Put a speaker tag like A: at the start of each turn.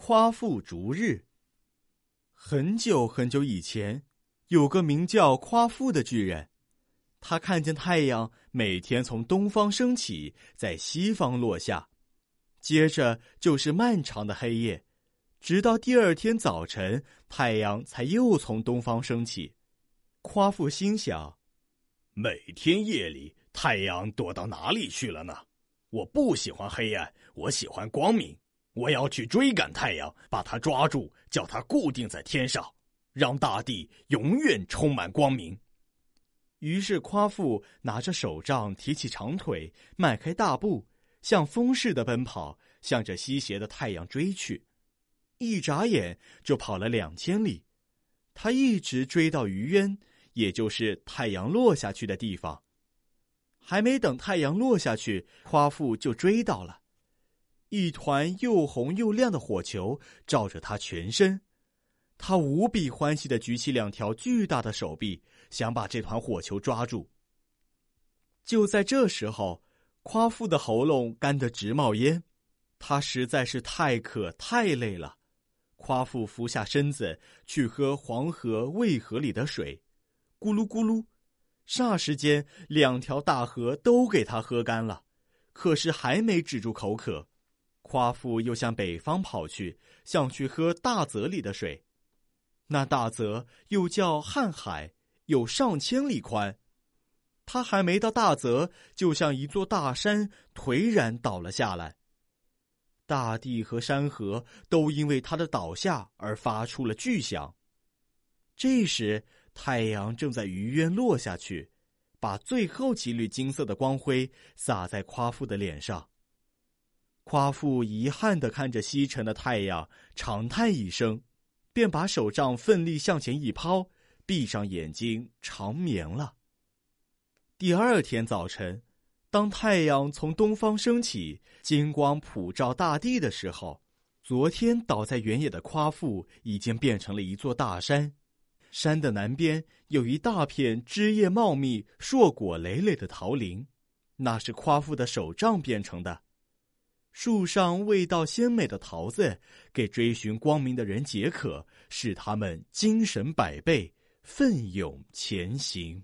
A: 夸父逐日。很久很久以前，有个名叫夸父的巨人，他看见太阳每天从东方升起，在西方落下，接着就是漫长的黑夜，直到第二天早晨，太阳才又从东方升起。夸父心想：
B: 每天夜里，太阳躲到哪里去了呢？我不喜欢黑暗，我喜欢光明。我要去追赶太阳，把它抓住，叫它固定在天上，让大地永远充满光明。
A: 于是，夸父拿着手杖，提起长腿，迈开大步，像风似的奔跑，向着西斜的太阳追去。一眨眼就跑了两千里，他一直追到余渊，也就是太阳落下去的地方。还没等太阳落下去，夸父就追到了。一团又红又亮的火球照着他全身，他无比欢喜的举起两条巨大的手臂，想把这团火球抓住。就在这时候，夸父的喉咙干得直冒烟，他实在是太渴太累了。夸父俯下身子去喝黄河、渭河里的水，咕噜咕噜，霎时间两条大河都给他喝干了，可是还没止住口渴。夸父又向北方跑去，想去喝大泽里的水。那大泽又叫瀚海，有上千里宽。他还没到大泽，就像一座大山颓然倒了下来。大地和山河都因为他的倒下而发出了巨响。这时，太阳正在余渊落下去，把最后几缕金色的光辉洒在夸父的脸上。夸父遗憾的看着西沉的太阳，长叹一声，便把手杖奋力向前一抛，闭上眼睛长眠了。第二天早晨，当太阳从东方升起，金光普照大地的时候，昨天倒在原野的夸父已经变成了一座大山。山的南边有一大片枝叶茂密、硕果累累的桃林，那是夸父的手杖变成的。树上味道鲜美的桃子，给追寻光明的人解渴，使他们精神百倍，奋勇前行。